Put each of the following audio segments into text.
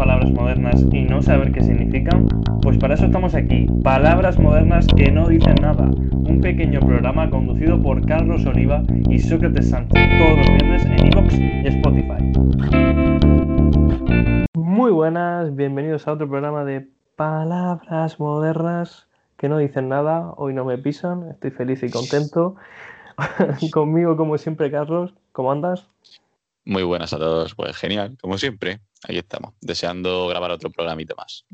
palabras modernas y no saber qué significan? Pues para eso estamos aquí, Palabras Modernas que no dicen nada, un pequeño programa conducido por Carlos Oliva y Sócrates Sánchez todos los viernes en iVoox y Spotify. Muy buenas, bienvenidos a otro programa de Palabras Modernas que no dicen nada, hoy no me pisan, estoy feliz y contento. Conmigo, como siempre, Carlos, ¿cómo andas? Muy buenas a todos, pues genial, como siempre, ahí estamos, deseando grabar otro programita más.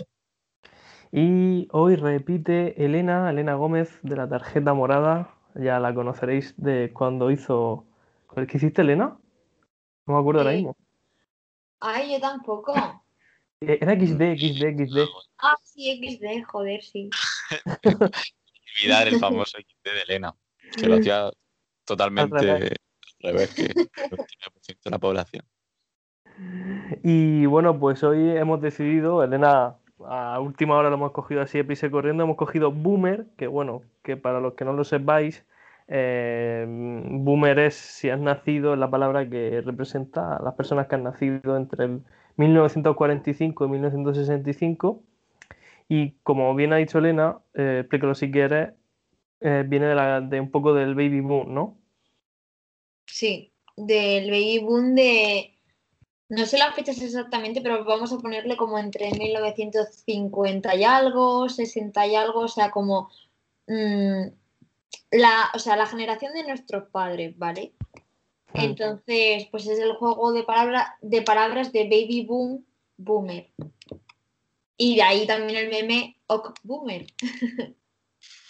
Y hoy repite Elena, Elena Gómez de la tarjeta morada, ya la conoceréis de cuando hizo... ¿Qué hiciste, Elena? No me acuerdo ahora mismo. Ay, yo tampoco. Eh, Era XD, XD, XD. Ah, sí, XD, joder, sí. Olvidar el famoso XD de Elena, que lo hacía totalmente Al al revés. revés, que el 99% de la población. Y bueno, pues hoy hemos decidido, Elena, a última hora lo hemos cogido así y corriendo, hemos cogido Boomer, que bueno, que para los que no lo sepáis, eh, Boomer es si has nacido, es la palabra que representa a las personas que han nacido entre el 1945 y 1965. Y como bien ha dicho Elena, eh, explícalo si quieres, eh, viene de, de un poco del baby boom, ¿no? Sí, del baby boom de... No sé las fechas exactamente, pero vamos a ponerle como entre 1950 y algo, 60 y algo, o sea, como mm, la, o sea, la generación de nuestros padres, ¿vale? Entonces, pues es el juego de, palabra, de palabras de baby boom, boomer. Y de ahí también el meme ok boomer.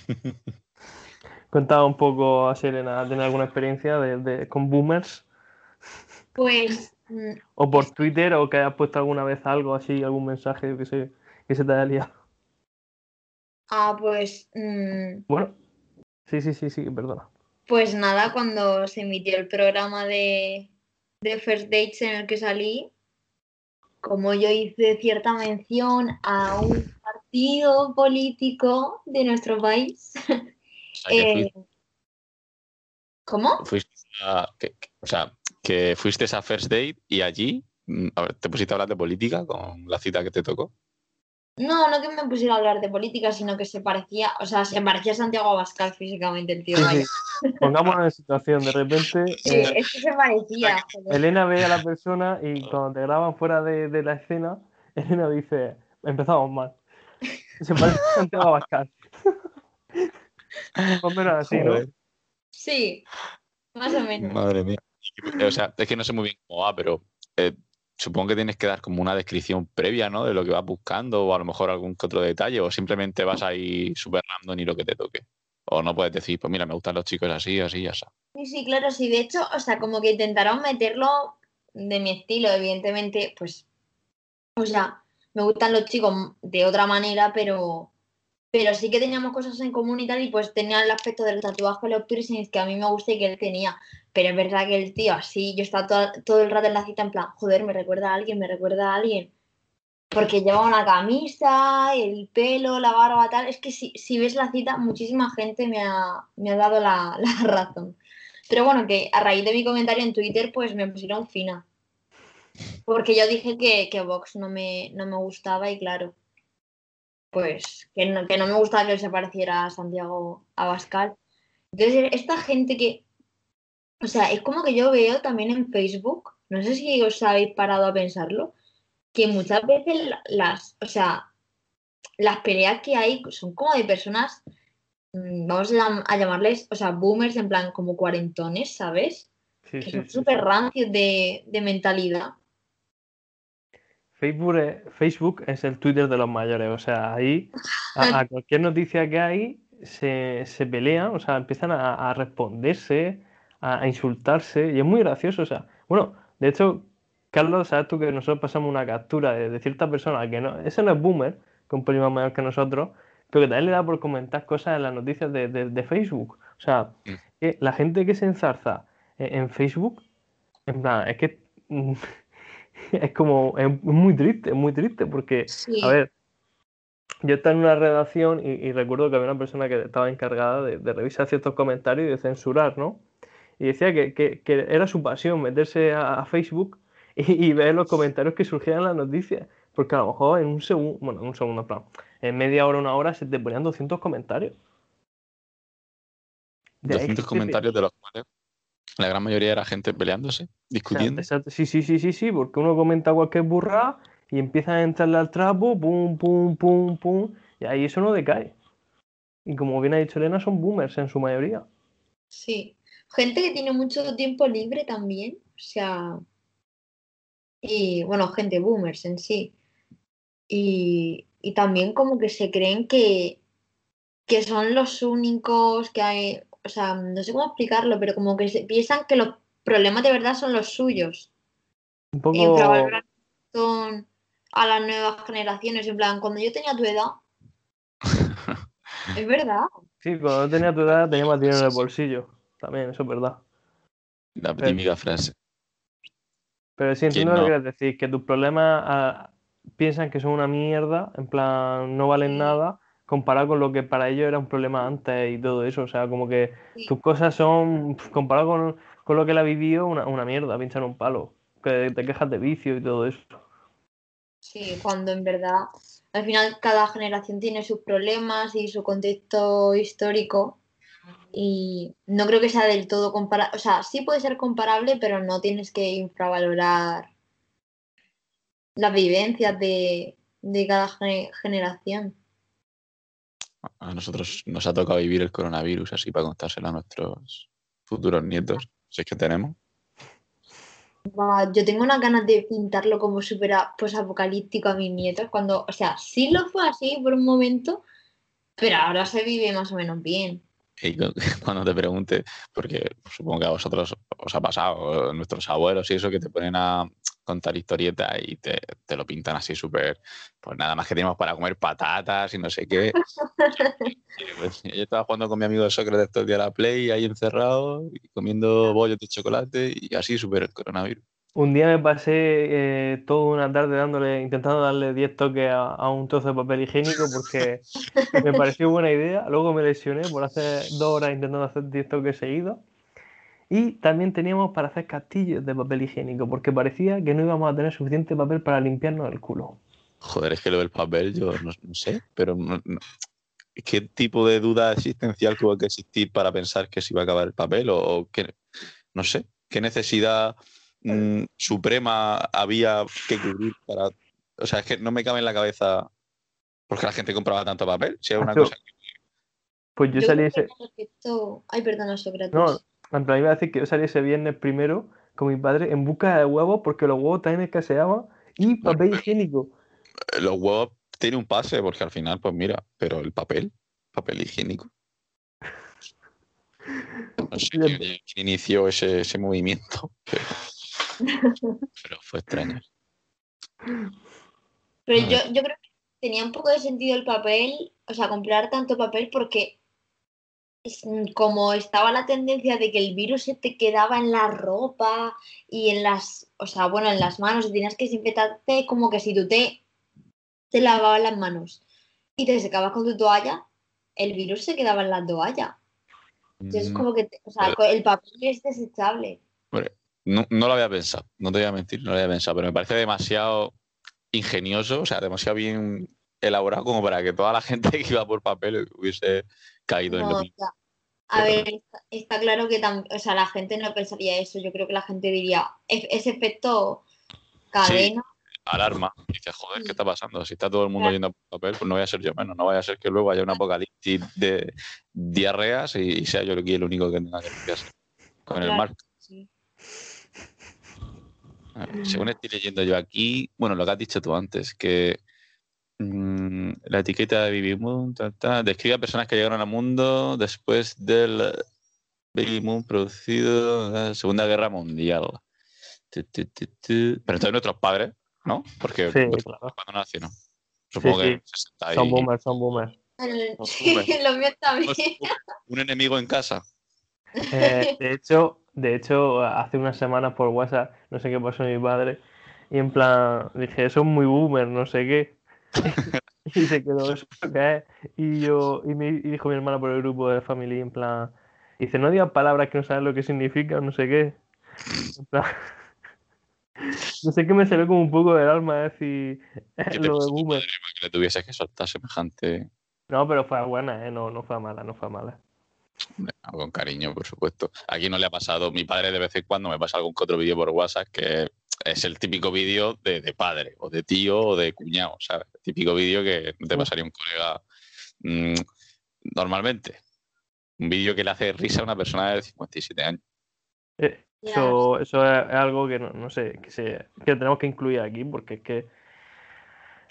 Contaba un poco a Elena, ¿tiene alguna experiencia de- de- con boomers? Pues O por Twitter, o que hayas puesto alguna vez algo así, algún mensaje que se, que se te haya liado. Ah, pues, mm, Bueno, sí, sí, sí, sí, perdona. pues nada, cuando se emitió el programa de, de First Dates en el que salí, como yo hice cierta mención a un partido político de nuestro país, eh, ¿cómo? fuiste a, que- que- o sea, que fuiste a First Date y allí mm, a ver, te pusiste a hablar de política con la cita que te tocó. No, no que me pusiera a hablar de política, sino que se parecía, o sea, se parecía a Santiago Abascal físicamente el tío. Sí, sí. Pongámonos en situación, de repente Sí, eh, es que se parecía, joder. Elena ve a la persona y cuando te graban fuera de, de la escena, Elena dice, empezamos mal. Se parece a Santiago Abascal. Más o menos así, ¿no? Sí, más o menos. Madre mía. O sea, es que no sé muy bien cómo va, pero eh, supongo que tienes que dar como una descripción previa, ¿no? De lo que vas buscando, o a lo mejor algún que otro detalle, o simplemente vas ahí super random y lo que te toque. O no puedes decir, pues mira, me gustan los chicos así, así, ya está. Sí, sí, claro, sí. De hecho, o sea, como que intentaron meterlo de mi estilo, evidentemente, pues, o sea, me gustan los chicos de otra manera, pero, pero sí que teníamos cosas en común y tal, y pues tenía el aspecto del tatuaje, los piercings que a mí me gusta y que él tenía. Pero es verdad que el tío así, yo estaba todo, todo el rato en la cita en plan, joder, me recuerda a alguien, me recuerda a alguien. Porque lleva una camisa, el pelo, la barba, tal. Es que si, si ves la cita, muchísima gente me ha, me ha dado la, la razón. Pero bueno, que a raíz de mi comentario en Twitter, pues me pusieron fina. Porque yo dije que, que Vox no me, no me gustaba y claro, pues que no, que no me gustaba que se pareciera a Santiago Abascal. Entonces, esta gente que, o sea, es como que yo veo también en Facebook, no sé si os habéis parado a pensarlo, que muchas veces la- las, o sea, las peleas que hay son como de personas, mm, vamos a, llam- a llamarles, o sea, boomers en plan como cuarentones, ¿sabes? Sí, Que sí, son súper sí. rancios de, de mentalidad. Facebook es, Facebook es el Twitter de los mayores, o sea, ahí a, a cualquier noticia que hay se, se pelean, o sea, empiezan a, a responderse, a, a insultarse, y es muy gracioso, o sea, bueno, de hecho, Carlos, sabes tú que nosotros pasamos una captura de, de cierta persona que no, ese no es boomer, que es un pelín más mayor que nosotros, pero que también le da por comentar cosas en las noticias de, de- de Facebook, o sea, Mm. que la gente que se enzarza en, en Facebook, en plan, es que es como, es muy triste, es muy triste, porque, Sí. a ver, yo estaba en una redacción y, y recuerdo que había una persona que estaba encargada de, de revisar ciertos comentarios y de censurar, ¿no? Y decía que, que- que era su pasión meterse a, a Facebook y, y ver los comentarios que surgían en las noticias. porque a lo mejor en un segundo, bueno, en un segundo, en plan, en media hora, una hora se te ponían 200 comentarios. De ahí 200 que- comentarios de los cuales la gran mayoría era gente peleándose, discutiendo. Exacto, Sí, sí, sí, sí, sí, porque uno comenta cualquier burrada y empiezan a entrarle al trapo, pum, pum, pum, pum, y ahí eso no decae. Y como bien ha dicho Elena, son boomers en su mayoría. Sí. Gente que tiene mucho tiempo libre también. O sea. Y bueno, gente boomers en sí. Y, y también como que se creen que, que son los únicos que hay. O sea, no sé cómo explicarlo, pero como que se piensan que los problemas de verdad son los suyos. Un poco... son a las nuevas generaciones. En plan, cuando yo tenía tu edad. es verdad. Sí, cuando no tenía tu edad tenía más dinero en el bolsillo. También, eso es verdad. La Pero- típica frase. Pero sí, entiendo no? lo que quieres decir, que tus problemas ah, piensan que son una mierda, en plan, no valen nada, comparado con lo que para ellos era un problema antes y todo eso. O sea, como que Sí. tus cosas son, comparado con, con lo que él ha vivido, una, una mierda, pinchar un palo. Que te quejas de vicio y todo eso. Sí, cuando en verdad, al final cada generación tiene sus problemas y su contexto histórico y no creo que sea del todo comparable, o sea, sí puede ser comparable, pero no tienes que infravalorar las vivencias de, de cada gene- generación. A nosotros nos ha tocado vivir el coronavirus así para contárselo a nuestros futuros nietos, si es que tenemos. Yo tengo unas ganas de pintarlo como súper posapocalíptico a mis nietos, cuando, o sea, sí lo fue así por un momento, pero ahora se vive más o menos bien. Y cu- cuando te pregunte, porque supongo que a vosotros os ha pasado, nuestros abuelos y eso, que te ponen a contar historietas y te, te lo pintan así súper, pues nada más que tenemos para comer patatas y no sé qué. Pues, yo estaba jugando con mi amigo Sócrates todo el día a la Play, ahí encerrado, y comiendo bollos de chocolate y así súper el coronavirus. Un día me pasé eh, toda una tarde dándole, intentando darle 10 toques a, a un trozo de papel higiénico porque me pareció buena idea. Luego me lesioné por hacer dos horas intentando hacer 10 toques seguidos. Y también teníamos para hacer castillos de papel higiénico porque parecía que no íbamos a tener suficiente papel para limpiarnos el culo. Joder, es que lo del papel yo no, no sé, pero no- no- ¿qué tipo de duda existencial tuvo que existir para pensar que se iba a acabar el papel? O, o qué, no sé, qué necesidad mm, suprema había que cubrir para... O sea, es que no me cabe en la cabeza por qué la gente compraba tanto papel. Si es una cosa que... Pues yo Yo salí ese... respecto- Ay, perdona, Sócrates. No, plan, iba a decir que yo salí ese viernes primero con mi padre en busca de huevos porque los huevos también escaseaban y papel higiénico. Los huevos tienen un pase, porque al final, pues mira, pero el papel, papel higiénico. No sé quién, quién inició ese, ese movimiento, pero, pero fue extraño. Pero yo, yo creo que tenía un poco de sentido el papel, o sea, comprar tanto papel porque es- como estaba la tendencia de que el virus se te quedaba en la ropa y en las, o sea, bueno, en las manos y tenías que desinfectarte, como que si tú te, te lavabas las manos y te secabas con tu toalla, el virus se quedaba en la toalla. Entonces, Mm, como que, o sea, Pero- el papel es desechable. No, no lo había pensado, no te voy a mentir, no lo había pensado, pero me parece demasiado ingenioso, o sea, demasiado bien elaborado como para que toda la gente que iba por papel hubiese caído en lo mismo. a Pero- ver, está, está claro que tam- o sea, la gente no pensaría eso. Yo creo que la gente diría, "E- ese efecto cadena. Alarma, y dices, joder, ¿qué está pasando? Si está todo el mundo Claro. yendo por papel, pues no voy a ser yo menos, no vaya a ser que luego haya un apocalipsis de diarreas y, sea yo aquí el único que tenga que limpiarse con el Claro. mar. Sí. Según estoy leyendo yo aquí, bueno, lo que has dicho tú antes, que mm, la etiqueta de Baby Moon ta, ta, describe a personas que llegaron al mundo después del Baby Moon producido en la Segunda Guerra Mundial. Tu, tu, tu, tu. Pero entonces nuestros padres, ¿no? Porque Sí, pues, claro. cuando nacieron. Supongo sí. que 60 y- Son boomers, son boomers. Sí, los míos también. un enemigo en casa. Eh, de hecho, de hecho, hace unas semanas por WhatsApp, no sé qué pasó a mi padre, y en plan, dije, eso es muy boomer, no sé qué. y se quedó eso qué es. Y yo, y, me, y dijo mi hermana por el grupo de familia, en plan, dice, no digas palabras que no sabes lo que significan, no sé qué. En plan, No sé qué me salió como un poco del alma decir ¿Qué te lo de Boomer. que le tuvieses que soltar semejante. No, pero fue buena, ¿eh? No, no fue mala, no fue mala. Con cariño, por supuesto. Aquí no le ha pasado. Mi padre de vez en cuando me pasa algún que otro vídeo por WhatsApp que es el típico vídeo de, de padre, o de tío, o de cuñado, ¿sabes? El típico vídeo que te Mm. pasaría un colega mm, normalmente. Un vídeo que le hace risa a una persona de 57 años. Eh. Eso, eso es, es algo que no, no sé, que, se, que tenemos que incluir aquí, porque es que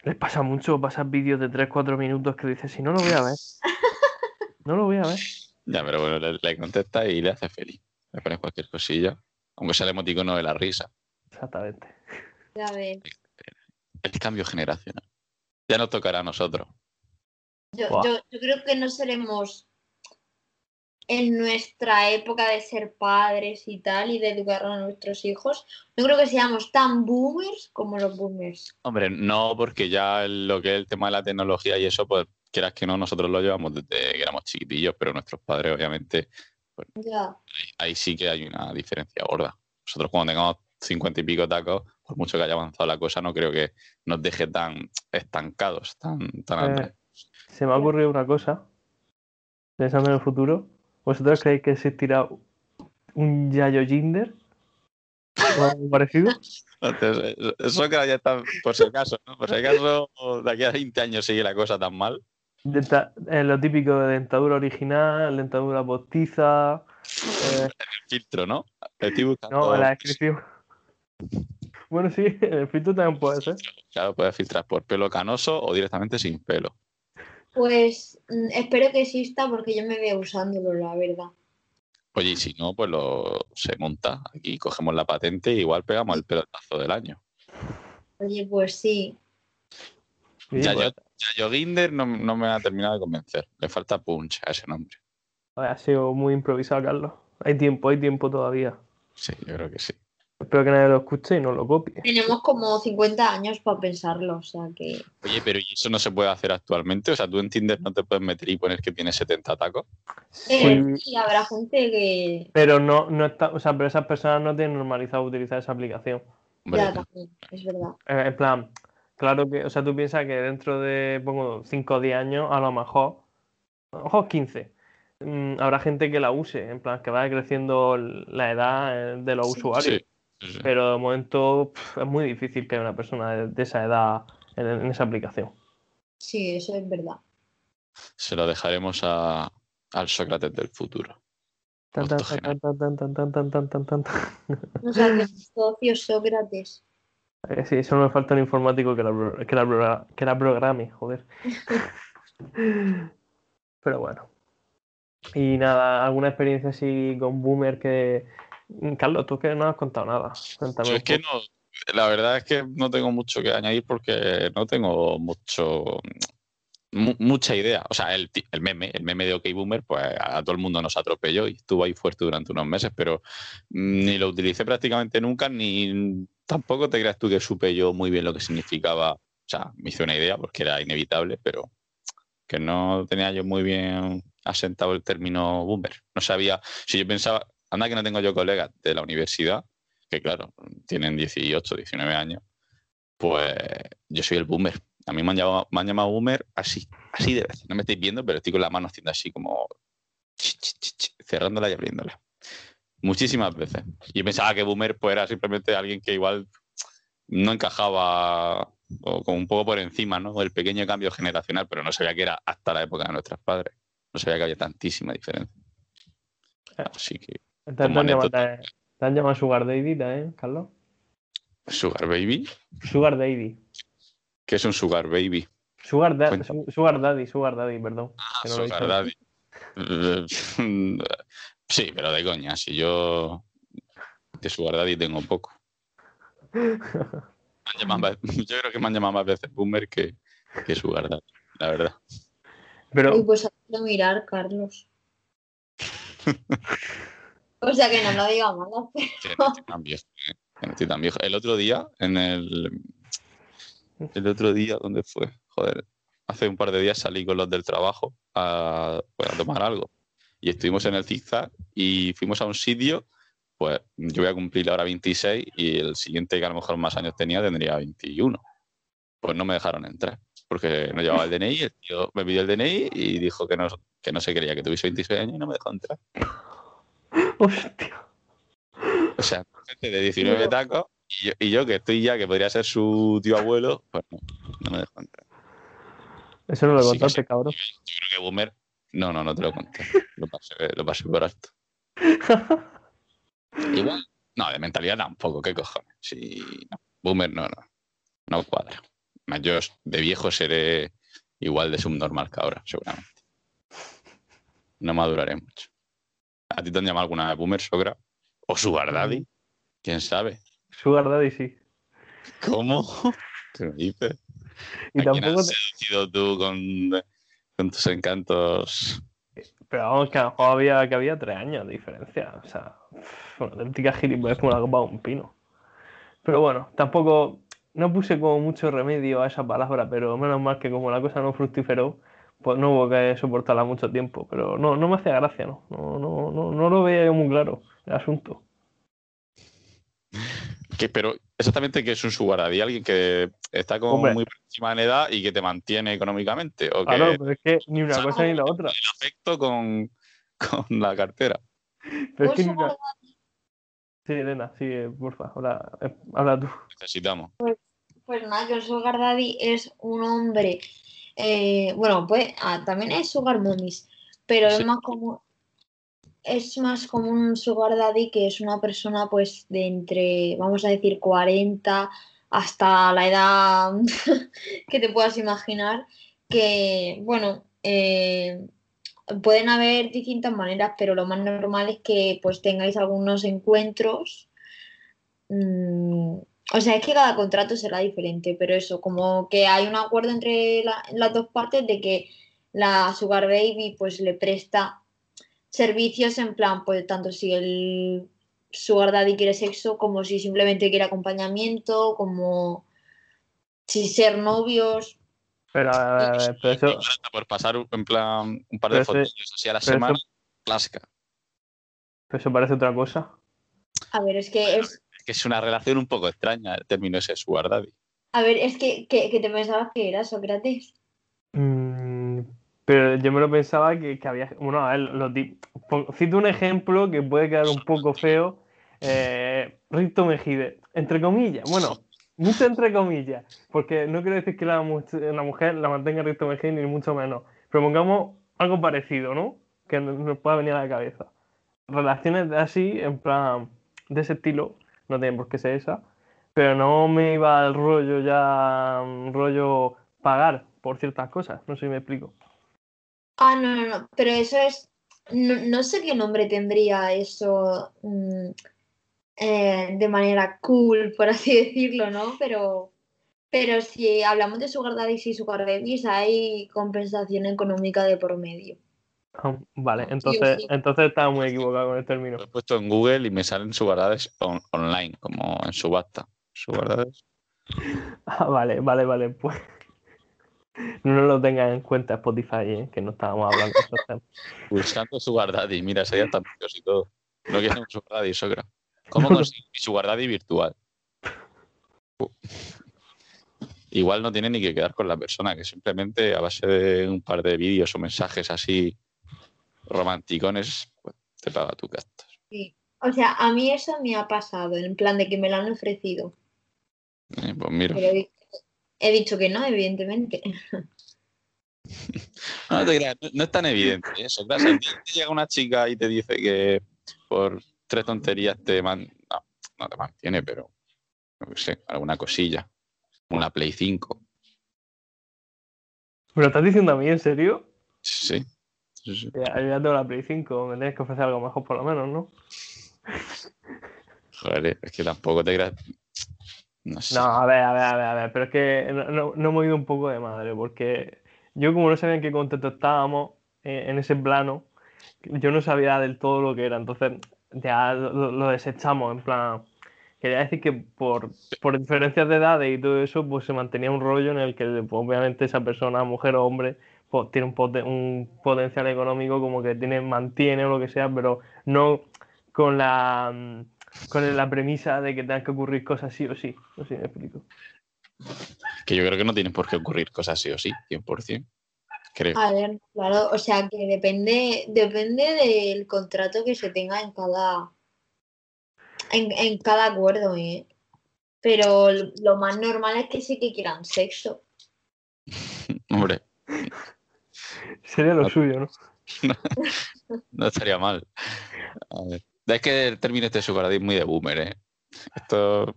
les pasa mucho pasar vídeos de 3-4 minutos que dices, si no lo voy a ver. No lo voy a ver. Ya, pero bueno, le, le contesta y le hace feliz. Le pones cualquier cosilla. Aunque sea el emoticono de la risa. Exactamente. Ya ves. El cambio generacional. Ya nos tocará a nosotros. Yo, Buah. yo, yo creo que no seremos en nuestra época de ser padres y tal y de educar a nuestros hijos. No creo que seamos tan boomers como los boomers. Hombre, no, porque ya lo que es el tema de la tecnología y eso, pues quieras que no, nosotros lo llevamos desde que éramos chiquitillos, pero nuestros padres, obviamente, Ya. ahí, ahí sí que hay una diferencia gorda. Nosotros cuando tengamos cincuenta y pico tacos, por mucho que haya avanzado la cosa, no creo que nos deje tan estancados, tan, tan Eh, atrás. Se me ha ocurrido una cosa, pensando en el futuro. ¿Vosotros creéis que existirá un Yayo Jinder? ¿O algo parecido? Entonces, eso- eso que ya está, por si acaso, ¿no? Por si acaso, de aquí a 20 años sigue la cosa tan mal. Denta- eh, lo típico de dentadura original, dentadura postiza. eh, Filtro, ¿no? Estoy buscando- no, en la descripción. Bueno, sí, el filtro también puede ser. Claro, puedes filtrar por pelo canoso o directamente sin pelo. Pues mm, espero que exista porque yo me veo usándolo, la verdad. Oye, y si no, pues lo se monta. Aquí cogemos la patente y igual pegamos el pelotazo del año. Oye, pues sí. Sí, ya, pues, yo, ya yo Ginder no, no me ha terminado de convencer. Le falta punch a ese nombre. ha sido muy improvisado, Carlos. Hay tiempo, hay tiempo todavía. Sí, yo creo que sí. Espero que nadie lo escuche y no lo copie. Tenemos como 50 años para pensarlo, o sea que... Oye, pero ¿y eso no se puede hacer actualmente? O sea, tú en Tinder no te puedes meter y poner que tienes 70 tacos. Sí, Eh, sí, habrá gente que... pero no, no está, o sea, pero esas personas no tienen normalizado utilizar esa aplicación. Ya, también, es verdad. Eh, En plan, claro que, o sea, tú piensas que dentro de, pongo, 5 o 10 años, a lo mejor, a lo mejor 15, mm, habrá gente que la use, en plan, que vaya creciendo la edad eh, de los Sí. usuarios. sí, sí, sí. Pero de momento es muy difícil que haya una persona de, de esa edad en, en esa aplicación. Sí, eso es verdad. Se lo dejaremos a- al Sócrates del futuro. Tan, tan, tan, tan, tan, tan, tan, tan, tan, tan, tan. No sabes, socio Sócrates. Eh, Sí, solo me falta un informático que la, que la, que la programe, joder. Pero bueno. Y nada, ¿alguna experiencia así con Boomer que... Carlos, tú que no has contado nada. Cuéntame Yo un es que no, la verdad es que no tengo mucho que añadir porque no tengo mucho mu- mucha idea. O sea, el, el meme, el meme de OK Boomer, pues a todo el mundo nos atropelló y estuvo ahí fuerte durante unos meses, pero ni lo utilicé prácticamente nunca, ni tampoco te creas tú que supe yo muy bien lo que significaba. O sea, me hice una idea porque era inevitable, pero que no tenía yo muy bien asentado el término boomer. No sabía, si yo pensaba, anda que no tengo yo colegas de la universidad, que claro, tienen 18, 19 años, pues yo soy el boomer. A mí me han llamado, me han llamado boomer así, así de veces. No me estáis viendo, pero estoy con la mano haciendo así como cerrándola y abriéndola. Muchísimas veces. Yo pensaba que boomer pues, era simplemente alguien que igual no encajaba o como un poco por encima, ¿no? El pequeño cambio generacional, pero no sabía que era hasta la época de nuestros padres. No sabía que había tantísima diferencia. Así que ¿Te, han llamado, te- te han llamado Sugar Daddy también, Carlos? Sugar Baby, Sugar Daddy. ¿qué es un Sugar Baby? Sugar, da- Cuéntame. Sugar Daddy, Sugar Daddy, perdón. no he Sugar. Daddy. Sí, pero de coña, si yo de Sugar Daddy tengo poco. Más- yo creo que me han llamado más veces Boomer que, que Sugar Daddy, la verdad. Pero Uy, pues que mirar, Carlos. O sea que no lo diga mal. Que no estoy tan viejo, eh, que no estoy tan viejo. El otro día, en el. El otro día, ¿dónde fue? Joder, hace un par de días salí con los del trabajo a, pues, a tomar algo. Y estuvimos en el zigzag y fuimos a un sitio, pues yo voy a cumplir ahora 26 y el siguiente que a lo mejor más años tenía tendría 21. Pues no me dejaron entrar porque no llevaba el DNI, el tío me pidió el DNI y dijo que no, que no se quería que tuviese 26 años y no me dejó entrar. Hostia. O sea, gente de 19 tacos y yo, y yo que estoy ya, que podría ser su tío abuelo, pues no, no me dejó entrar. Eso no lo contaste, cabrón. Yo creo que Boomer. No, no, no te lo conté. Lo pasé, lo pasé por alto. Igual. No, de mentalidad tampoco, ¿qué cojones? Sí, no. Boomer no, no. No cuadra. Yo de viejo seré igual de subnormal que ahora, seguramente. No maduraré mucho. ¿A ti te han llamado alguna vez Boomer, Sogra? ¿O Sugar Daddy? ¿Quién sabe? Sugar Daddy sí. ¿Cómo? ¿Qué me dices? Y ¿A quién tampoco has te- seducido tú con, con tus encantos? Pero vamos, que a lo mejor había, que había tres años de diferencia. O sea, una auténtica gilipollez como la copa de un pino. Pero bueno, tampoco. No puse como mucho remedio a esa palabra, pero menos mal que como la cosa no fructiferó, pues no hubo que soportarla mucho tiempo. Pero no, no me hacía gracia, ¿no? No, no, no, no lo veía yo muy claro el asunto. Que, pero exactamente que es un sugar daddy, alguien que está como Hombre. muy por encima de edad y que te mantiene económicamente. O que Claro, pero es que ni una cosa ni la otra. el afecto con, con la cartera. Pero es Pues que ni una... Sí, Elena, sí, porfa, habla, eh, habla tú. Necesitamos. Pues nada, que el Sugar Daddy es un hombre. eh, bueno, pues ah, también es Sugar Mommies, pero Sí. es más como. Es más como un Sugar Daddy que es una persona, pues, de entre, vamos a decir, 40 hasta la edad que te puedas imaginar. Que, bueno, eh, pueden haber distintas maneras, pero lo más normal es que, pues, tengáis algunos encuentros. mm, o sea, es que cada contrato será diferente, pero eso, como que hay un acuerdo entre la- las dos partes de que la Sugar Baby pues le presta servicios en plan, pues tanto si el Sugar Daddy quiere sexo, como si simplemente quiere acompañamiento, como si ser novios. Pero, a ver, a ver, pero eso, Por pasar un- en plan un par Pero de ese- fotos así a la pero semana, eso- clásica. pero eso parece otra cosa. A ver, es que es, Es que es una relación un poco extraña el término ese sugar daddy. a ver, es que, que, que te pensabas que era Sócrates. Mm, pero yo me lo pensaba que, que había. Bueno, a ver, los cito un ejemplo que puede quedar un poco feo. Eh, Mejide, entre comillas. Bueno, mucho entre comillas. Porque no quiero decir que la, la mujer la mantenga Rito Mejide, ni mucho menos. Pero pongamos algo parecido, ¿no? Que nos pueda venir a la cabeza. Relaciones así, en plan, de ese estilo, no tienen por qué ser esa. Pero no me iba al rollo ya, mm, rollo pagar por ciertas cosas. No sé si me explico. Ah, no, no, no, pero eso es, no, no sé qué nombre tendría eso mm, eh, de manera cool, por así decirlo, ¿no? Pero, pero si hablamos de Sugar Daddies y Sugar Babies, hay compensación económica de por medio. Ah, Vale, Sí, entonces, sí. entonces estaba muy equivocado con el término. Lo he puesto en Google y me salen sugar daddies on- online, como en subasta. Sugar daddies. Ah, vale, vale, vale, pues. No lo tengan en cuenta Spotify, ¿eh? que no estábamos hablando de esos temas. Buscando sugar daddy, mira, sería tan y todo. No quiero un sugar daddy, sogra. ¿Cómo conseguir mi sugar daddy virtual? Uh. Igual no tiene ni que quedar con la persona, que simplemente a base de un par de vídeos o mensajes así romanticones, pues te paga tu gastos. O sea, a mí eso me ha pasado, en plan de que me lo han ofrecido. Eh, pues mira, Pero he, dicho que no, evidentemente. no, te creas, no- no es tan evidente eso. Claro, si te llega una chica y te dice que por tres tonterías te man- no, no te mantiene, pero no sé, alguna cosilla. Una Play 5. ¿Me lo estás diciendo a mí, en serio? Sí. sí, sí. Ya, yo ya tengo la Play 5, me tienes que ofrecer algo mejor por lo menos, ¿no? Joder, es que tampoco te creas. No sé. No, a ver, a ver, a ver, a ver, pero es que no, no, hemos ido un poco de madre, porque yo como no sabía en qué contexto estábamos eh, en ese plano, yo no sabía del todo lo que era, entonces ya lo, lo desechamos, en plan, quería decir que por, por diferencias de edades y todo eso, pues se mantenía un rollo en el que pues, obviamente esa persona, mujer o hombre, pues tiene un, poten- un potencial económico como que tiene, mantiene o lo que sea, pero no con la, mm, con la premisa de que tengan que ocurrir cosas sí o sí. No sé si me explico. Que yo creo que no tienen por qué ocurrir cosas sí o sí, 100%. Creo. A ver, claro, o sea que depende, depende del contrato que se tenga en cada en, en cada acuerdo, ¿eh? Pero lo más normal es que sí que quieran sexo. Hombre, Sería lo No. suyo, ¿no? no estaría mal. A ver. Es que el término este de su es muy de boomer, ¿eh? Esto.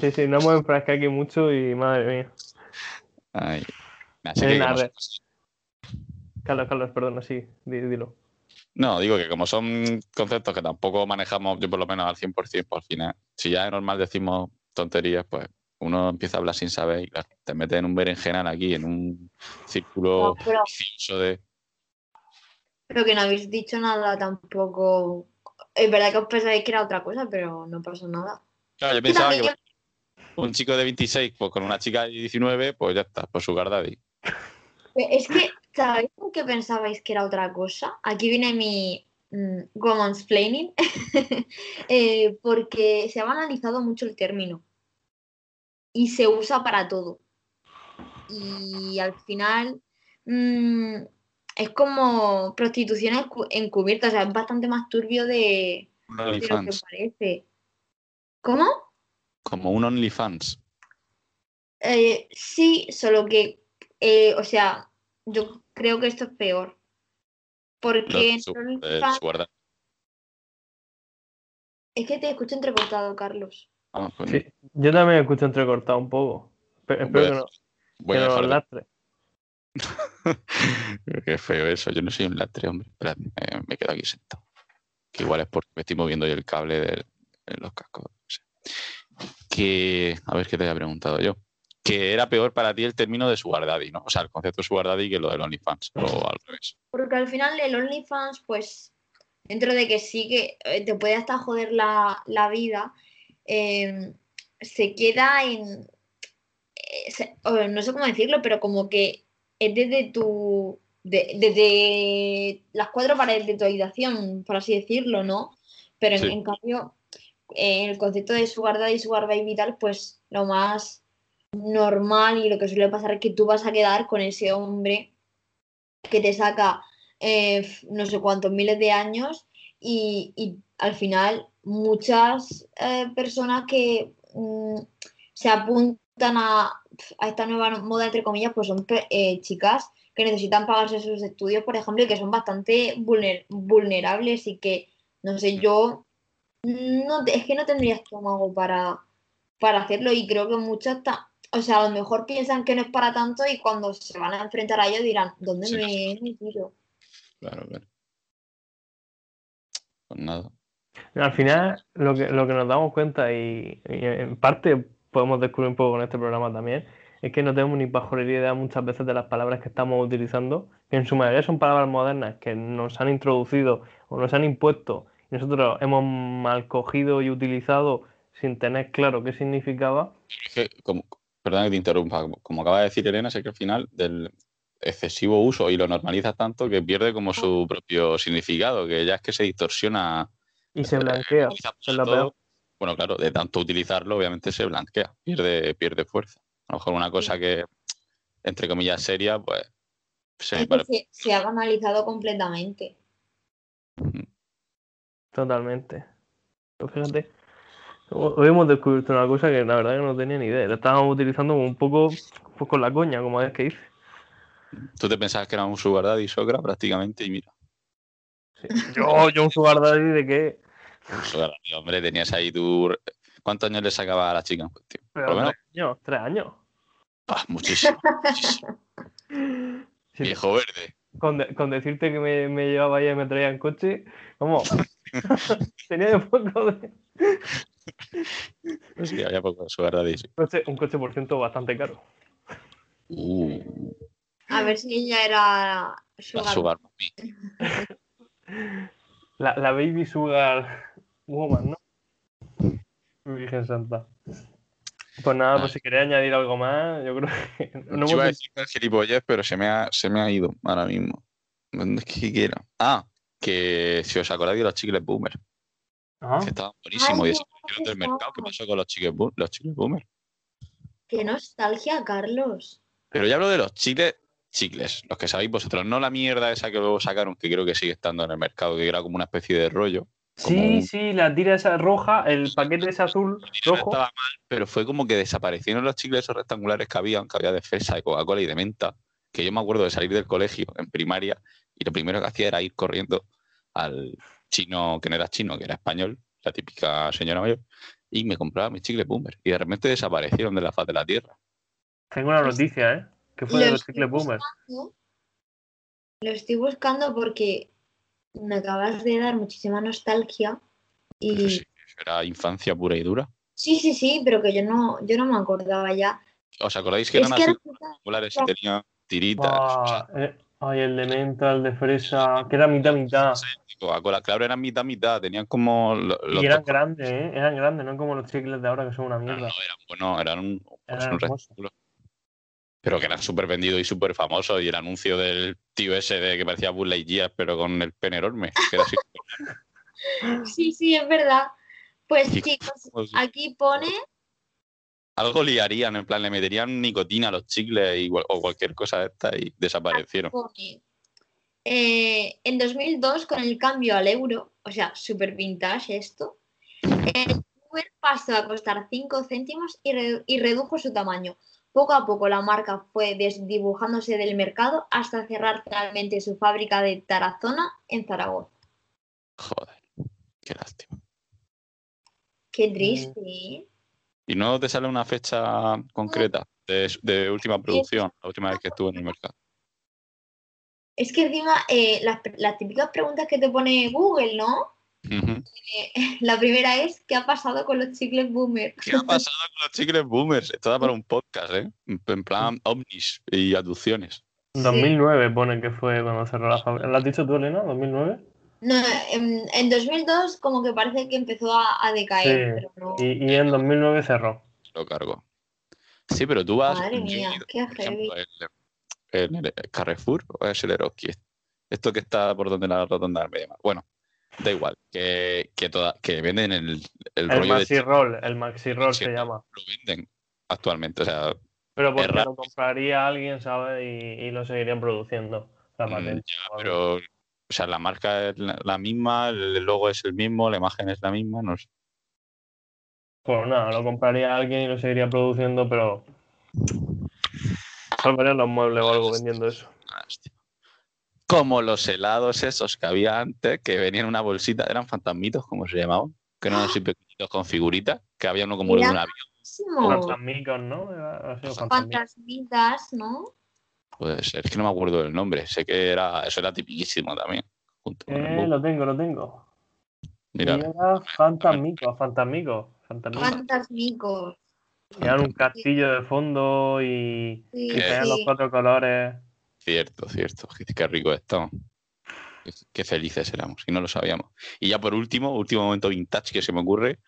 Sí, sí, no hemos enfrascado aquí mucho y madre mía. Ay. Así que como Carlos, Carlos, perdona, sí, di- dilo. No, digo que como son conceptos que tampoco manejamos, yo por lo menos al 100%, pues al final, si ya es normal decimos tonterías, pues uno empieza a hablar sin saber y claro, te metes en un berenjenal aquí, en un círculo No, pero, de... pero que no habéis dicho nada tampoco. Es verdad que os pensáis que era otra cosa, pero no pasa nada. Claro, yo pensaba que un chico de 26, pues con una chica de 19, pues ya está, por su daddy. Es que, ¿sabéis por qué pensabais que era otra cosa? Aquí viene mi mm, woman's planning, Eh, porque se ha banalizado mucho el término y se usa para todo. Y al final mm, es como prostitución encu- encubierta, o sea, es bastante más turbio de, Un de lo que OnlyFans, parece. ¿Cómo? como un OnlyFans. Eh, sí, solo que, eh, o sea, yo creo que esto es peor. Porque en de OnlyFans- es que te escucho entrecortado, Carlos. Pues, Sí, yo también escucho entrecortado un poco. Pero espero Voy a- que no, voy a que no dejar de- lastre. Qué feo eso. Yo no soy un lastre, hombre. Me quedo aquí sentado. Que igual es porque me estoy moviendo yo el cable de, los cascos. Que, a ver qué te había preguntado yo. Que era peor para ti el término de sugar daddy, ¿no? O sea, el concepto de sugar daddy que lo del OnlyFans, o al revés. Porque al final el OnlyFans, pues, dentro de que sí que eh, te puede hasta joder la, la vida, eh, se queda en. eh, no sé cómo decirlo, pero como que es desde tu. de- desde las cuatro paredes de tu habitación, por así decirlo, ¿no? Pero en, Sí. en cambio, eh, el concepto de sugar daddy y sugar baby y tal, pues lo más normal y lo que suele pasar es que tú vas a quedar con ese hombre que te saca eh, no sé cuántos miles de años y, y al final muchas eh, personas que mm, se apuntan a, a esta nueva moda, entre comillas, pues son eh, chicas que necesitan pagarse sus estudios, por ejemplo, y que son bastante vulner- vulnerables y que, no sé, yo no, es que no tendría estómago para, para hacerlo y creo que muchas, ta- o sea, a lo mejor piensan que no es para tanto y cuando se van a enfrentar a ello dirán, ¿dónde Sí, me he metido? Claro, claro. Pues nada. Al final, lo que, lo que nos damos cuenta, y, y en parte podemos descubrir un poco con este programa también, es que no tenemos ni pajolera idea muchas veces de las palabras que estamos utilizando, que en su mayoría son palabras modernas que nos han introducido o nos han impuesto, y nosotros hemos mal cogido y utilizado sin tener claro qué significaba. Es que, como, perdona que te interrumpa, como, acaba de decir Elena, sé que al final del excesivo uso y lo normalizas tanto que pierde como su propio significado, que ya es que se distorsiona. Y se blanquea. Bueno, claro, de tanto utilizarlo, obviamente se blanquea, pierde, pierde fuerza. A lo mejor una cosa que, entre comillas, seria, pues se me Es que pare- se, se ha banalizado completamente. Totalmente. Pero fíjate, ho- hoy hemos descubierto una cosa que la verdad que no tenía ni idea. La estábamos utilizando un poco pues, con la coña, como es que dice. Tú te pensabas que era un sugar daddy Socra prácticamente y mira, Sí. Yo, yo un sugar daddy de qué. Un hombre, tenías ahí tu... ¿Cuántos años le sacaba a la chica en cuestión? Por Pero lo menos, tres años, tres años. ah, muchísimo, muchísimo. Sí, Viejo verde. con, de- con decirte que me, me llevaba allá y me traía en coche, vamos, tenía de poco de Sí, había poco de sugar daddy. sí. coche, un coche por ciento bastante caro. Uh, A ver si ella era la sugar. sugar mami. La, la baby sugar woman, ¿no? Virgen Santa. Pues nada, pues si queréis añadir algo más, yo creo que no Yo iba a decir el gilipollez, pero se me, ha, se me ha ido ahora mismo. ¿Dónde es que quiera? Ah, que si os acordáis de los chicles boomer, Ah, que estaban buenísimos y Ay, desaparecieron del mercado. ¿Qué pasó con los chicles, los chicles boomer? Qué nostalgia, Carlos. Pero ya hablo de los chicles, chicles, los que sabéis vosotros, no la mierda esa que luego sacaron, que creo que sigue estando en el mercado, que era como una especie de rollo. Sí, sí, la tira esa roja, el paquete ese azul, rojo. estaba mal, pero fue como que desaparecieron los chicles esos rectangulares que había, que había de fresa, de Coca-Cola y de menta. Que yo me acuerdo de salir del colegio en primaria y lo primero que hacía era ir corriendo al chino, que no era chino, que era español, la típica señora mayor, y me compraba mis chicles boomer. Y de repente desaparecieron de la faz de la tierra. Tengo una noticia, ¿eh? Que fue Lo de los estoy chicles boomers. buscando. Lo estoy buscando porque me acabas de dar muchísima nostalgia. Y sí, era infancia pura y dura. sí, sí, sí, pero que yo no, yo no me acordaba ya. ¿Os acordáis que Es eran que así rectangulares y tenían tiritas? O sea, eh, ay, el de menta, el de fresa, que era mitad mitad. Coca-Cola, claro, eran mitad mitad, tenían como lo- los Y eran grandes, ¿eh? Eran grandes, no como los chicles de ahora que son una No, no, mierda. eran buenos, eran un, pues, Eran un. Pero que eran súper vendidos y súper famosos. Y el anuncio del tío ese de que parecía Buzz Lightyear, pero con el pene enorme. Que era así, Sí, sí, es verdad. Pues Sí, chicos, pues, aquí pone algo liarían, en plan, le meterían nicotina a los chicles y o cualquier cosa de esta y desaparecieron. pone, eh, en 2002, con el cambio al euro, o sea, super vintage esto, el Uber pasó a costar 5 céntimos y, re- y redujo su tamaño. Poco a poco la marca fue desdibujándose del mercado hasta cerrar finalmente su fábrica de Tarazona en Zaragoza. Joder, qué lástima. Qué triste, ¿eh? ¿Y no te sale una fecha concreta de, de última producción, la última vez que estuvo en el mercado? Es que encima eh, las, las típicas preguntas que te pone Google, ¿no? Ujú. La primera es, ¿qué ha pasado con los chicles boomer? ¿Qué ha pasado con los chicles boomers? Esto da para un podcast, ¿eh? En en plan ovnis y aducciones. 2009 pone que fue cuando cerró la fábrica. ¿Lo has dicho tú, Elena? ¿2009? No, en, en 2002 como que parece que empezó a, a decaer, Sí, pero no. Y, y en 2009 cerró. Lo cargo. Sí, pero tú vas. Madre mía, qué heavy. ejemplo, el, Carrefour o es el Eroski. Esto que está por donde la rotonda del Mediamar. Bueno, da igual. Que, que, toda, que venden el, el El rollo de Maxi Roll, el Maxi Roll se llama. lo venden actualmente. O sea, Pero porque lo compraría alguien, ¿sabes? Y, y lo seguirían produciendo. La mm, patente. ya, pero. O sea, la marca es la, la misma, el logo es el mismo, la imagen es la misma, no sé. Pues nada, lo compraría alguien y lo seguiría produciendo, pero. Salvarían los muebles o algo vendiendo eso. Como los helados esos que había antes, que venían en una bolsita, eran fantasmitos, como se llamaban, que eran así pequeñitos con figuritas, que había uno como de un avión. Fantasmicos, ¿no? Fantasmitas, ¿no? Puede ser, es que no me acuerdo del nombre, sé que era, eso era tipiquísimo también. Junto Eh, lo tengo, lo tengo. Mira, Y era fantasmicos, fantasmicos, fantasmicos. Fantasmicos. Y eran un castillo de fondo y, Sí, y tenían los cuatro colores. Cierto, cierto, qué, qué rico esto. Qué, felices éramos y no lo sabíamos. Y ya por último, último momento vintage que se me ocurre,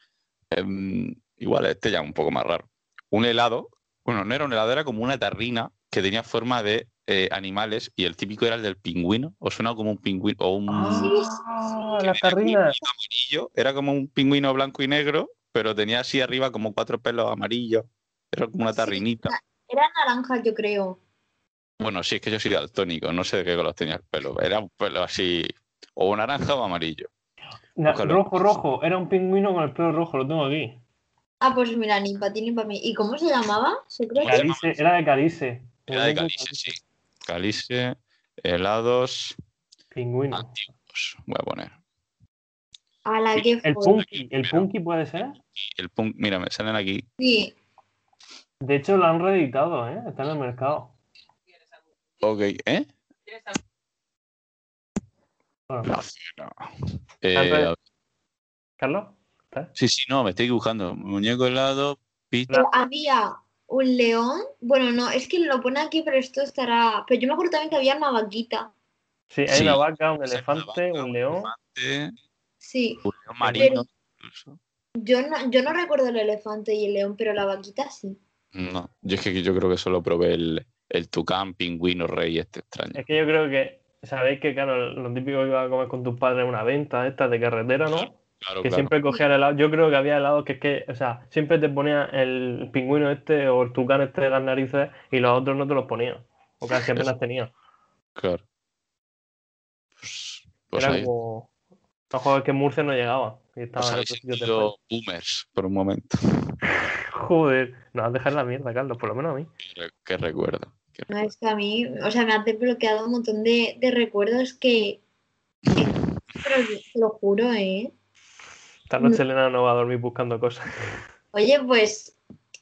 em, igual este ya un poco más raro. Un helado, bueno, no era un helado, era como una tarrina que tenía forma de eh, animales y el típico era el del pingüino, o suena como un pingüino, o un... Ah, hilito amarillo, era como un pingüino blanco y negro, pero tenía así arriba como cuatro pelos amarillos. Era como una Sí, tarrinita. Era naranja, yo creo. Bueno, sí, es que yo soy daltónico, no sé de qué color tenía el pelo. Era un pelo así, o naranja o amarillo. Na- rojo, rojo. Era un pingüino con el pelo rojo, lo tengo aquí. Ah, pues mira, ni para ti ni para mí. ¿Y cómo se llamaba? ¿Se cree que? Era de Calice. Era de Calice, sí. Calice, helados Pingüino. antiguos. Voy a poner. A la que El fue. Punky, el Punky puede ser. El punk, mira, me salen aquí. Sí. De hecho, lo han reeditado, ¿eh? Está en el mercado. Ok, ¿eh? Bueno, No, no. Eh. Carlos, ¿estás? sí, sí, no, me estoy dibujando. Muñeco helado, pizza. Pero había un león. Bueno, no, es que lo pone aquí, pero esto estará. Pero yo me acuerdo también que había una vaquita. Sí, hay Sí. una vaca, un elefante, vaca, un león. elefante, Sí. un león marino. incluso. Yo no, yo no recuerdo el elefante y el león, pero la vaquita sí. No, yo es que yo creo que solo probé el, el tucán, pingüino, rey este extraño. Es que yo creo que, sabéis que, claro, lo típico que iba a comer con tus padres en una venta esta de carretera, ¿no? Claro, que claro. siempre cogía el helado. Yo creo que había helados que es que, o sea, siempre te ponía el pingüino este o el tucán este de las narices y los otros no te los ponían. O casi apenas tenía. Claro. Pues, pues Era ahí, como. Juegos que Murcia no llegaba. Y pues estaban en habéis otros sitios de boomers por un momento. Joder, no vas a dejar la mierda, Carlos, por lo menos a mí. Qué recuerdo. Qué No, es que a mí, o sea, me ha desbloqueado un montón de, de recuerdos que. Pero te lo juro, ¿eh? Esta noche Elena no va a dormir buscando cosas. Oye, pues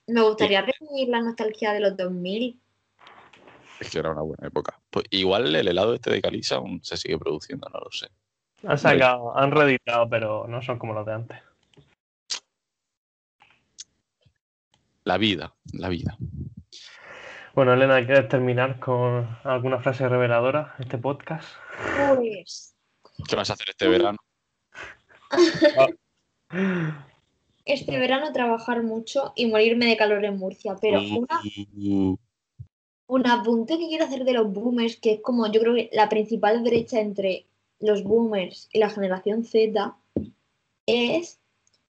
me gustaría revivir la nostalgia de los 2000. Es que era una buena época. Pues igual el helado este de Calisa aún se sigue produciendo, no lo sé. Han sacado, han reeditado, pero no son como los de antes. La vida, la vida. Bueno, Elena, ¿quieres terminar con alguna frase reveladora este podcast? Pues ¿Qué vas a hacer este verano? este verano trabajar mucho y morirme de calor en Murcia. Pero una, Uh, un apunte que quiero hacer de los boomers, que es como yo creo que la principal brecha entre los boomers y la generación Z, es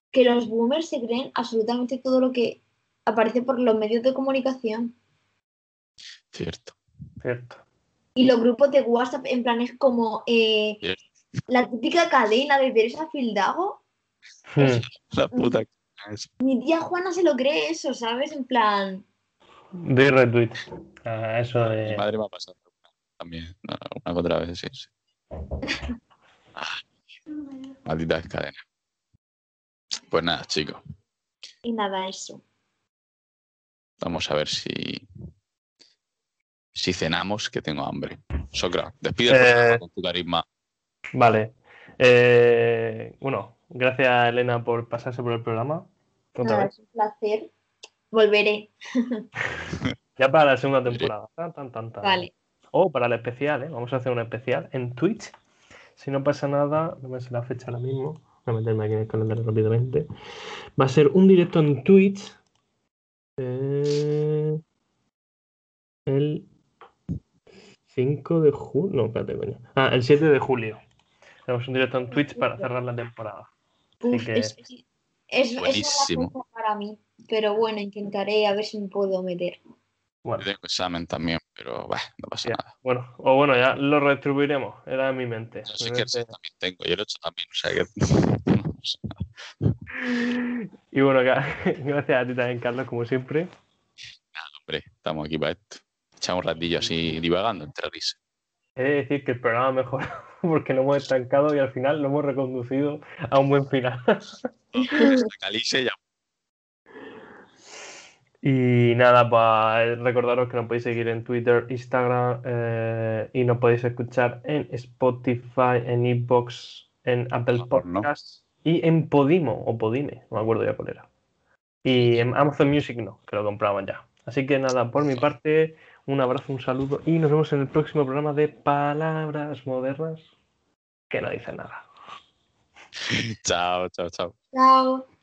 que los boomers se creen absolutamente todo lo que aparece por los medios de comunicación. Cierto. Cierto. Y los grupos de WhatsApp, en plan, es como eh, la típica cadena de Teresa Fildago. Hmm. La puta. Mi tía Juana se lo cree eso, ¿sabes? En plan, Doy retweet. a eso Mi de. madre me ha pasado también. Una otra vez, sí, sí. Ah, maldita cadena. Pues nada, chicos. y nada, eso. Vamos a ver si. Si cenamos, que tengo hambre. Socra, despide el Eh, con tu carisma. Vale. Eh, bueno, gracias Elena por pasarse por el programa. Otra Nada, vez. es un placer. Volveré. Ya para la segunda temporada. Tan, tan, tan, tan. Vale. O para el especial, ¿eh? Vamos a hacer un especial en Twitch. Si no pasa nada, no me sé la fecha ahora mismo. Voy a meterme aquí en el calendario rápidamente. Va a ser un directo en Twitch. eh, el 5 de julio. No, espérate, coño. Ah, el 7 de julio. Tenemos un directo en Twitch para cerrar la temporada. Uf, que- es, es, es una Buenísimo. cosa para mí. Pero bueno, intentaré a ver si me puedo meter. Bueno, Yo tengo examen también, pero bah, no pasa Ya. nada. bueno, o bueno, ya lo retribuiremos. Era en mi mente. Yo que este- también tengo, y el 8 también, o sea que. Y bueno, gracias a ti también, Carlos, como siempre. Hombre, estamos aquí para esto. Echamos un ratillo así divagando entre risas. He de decir que el programa mejoró porque nos hemos estancado y al final lo hemos reconducido a un buen final. Calice ya. Y nada, pues recordaros que nos podéis seguir en Twitter, Instagram eh, y nos podéis escuchar en Spotify, en Evox, en Apple. Podcasts y en Podimo o Podime, no me acuerdo ya cuál era. Y en Amazon Music no, que lo compramos ya. Así que nada, por mi parte, un abrazo, un saludo y nos vemos en el próximo programa de Palabras Modernas que no dicen nada. Chao, chao, chao. Chao.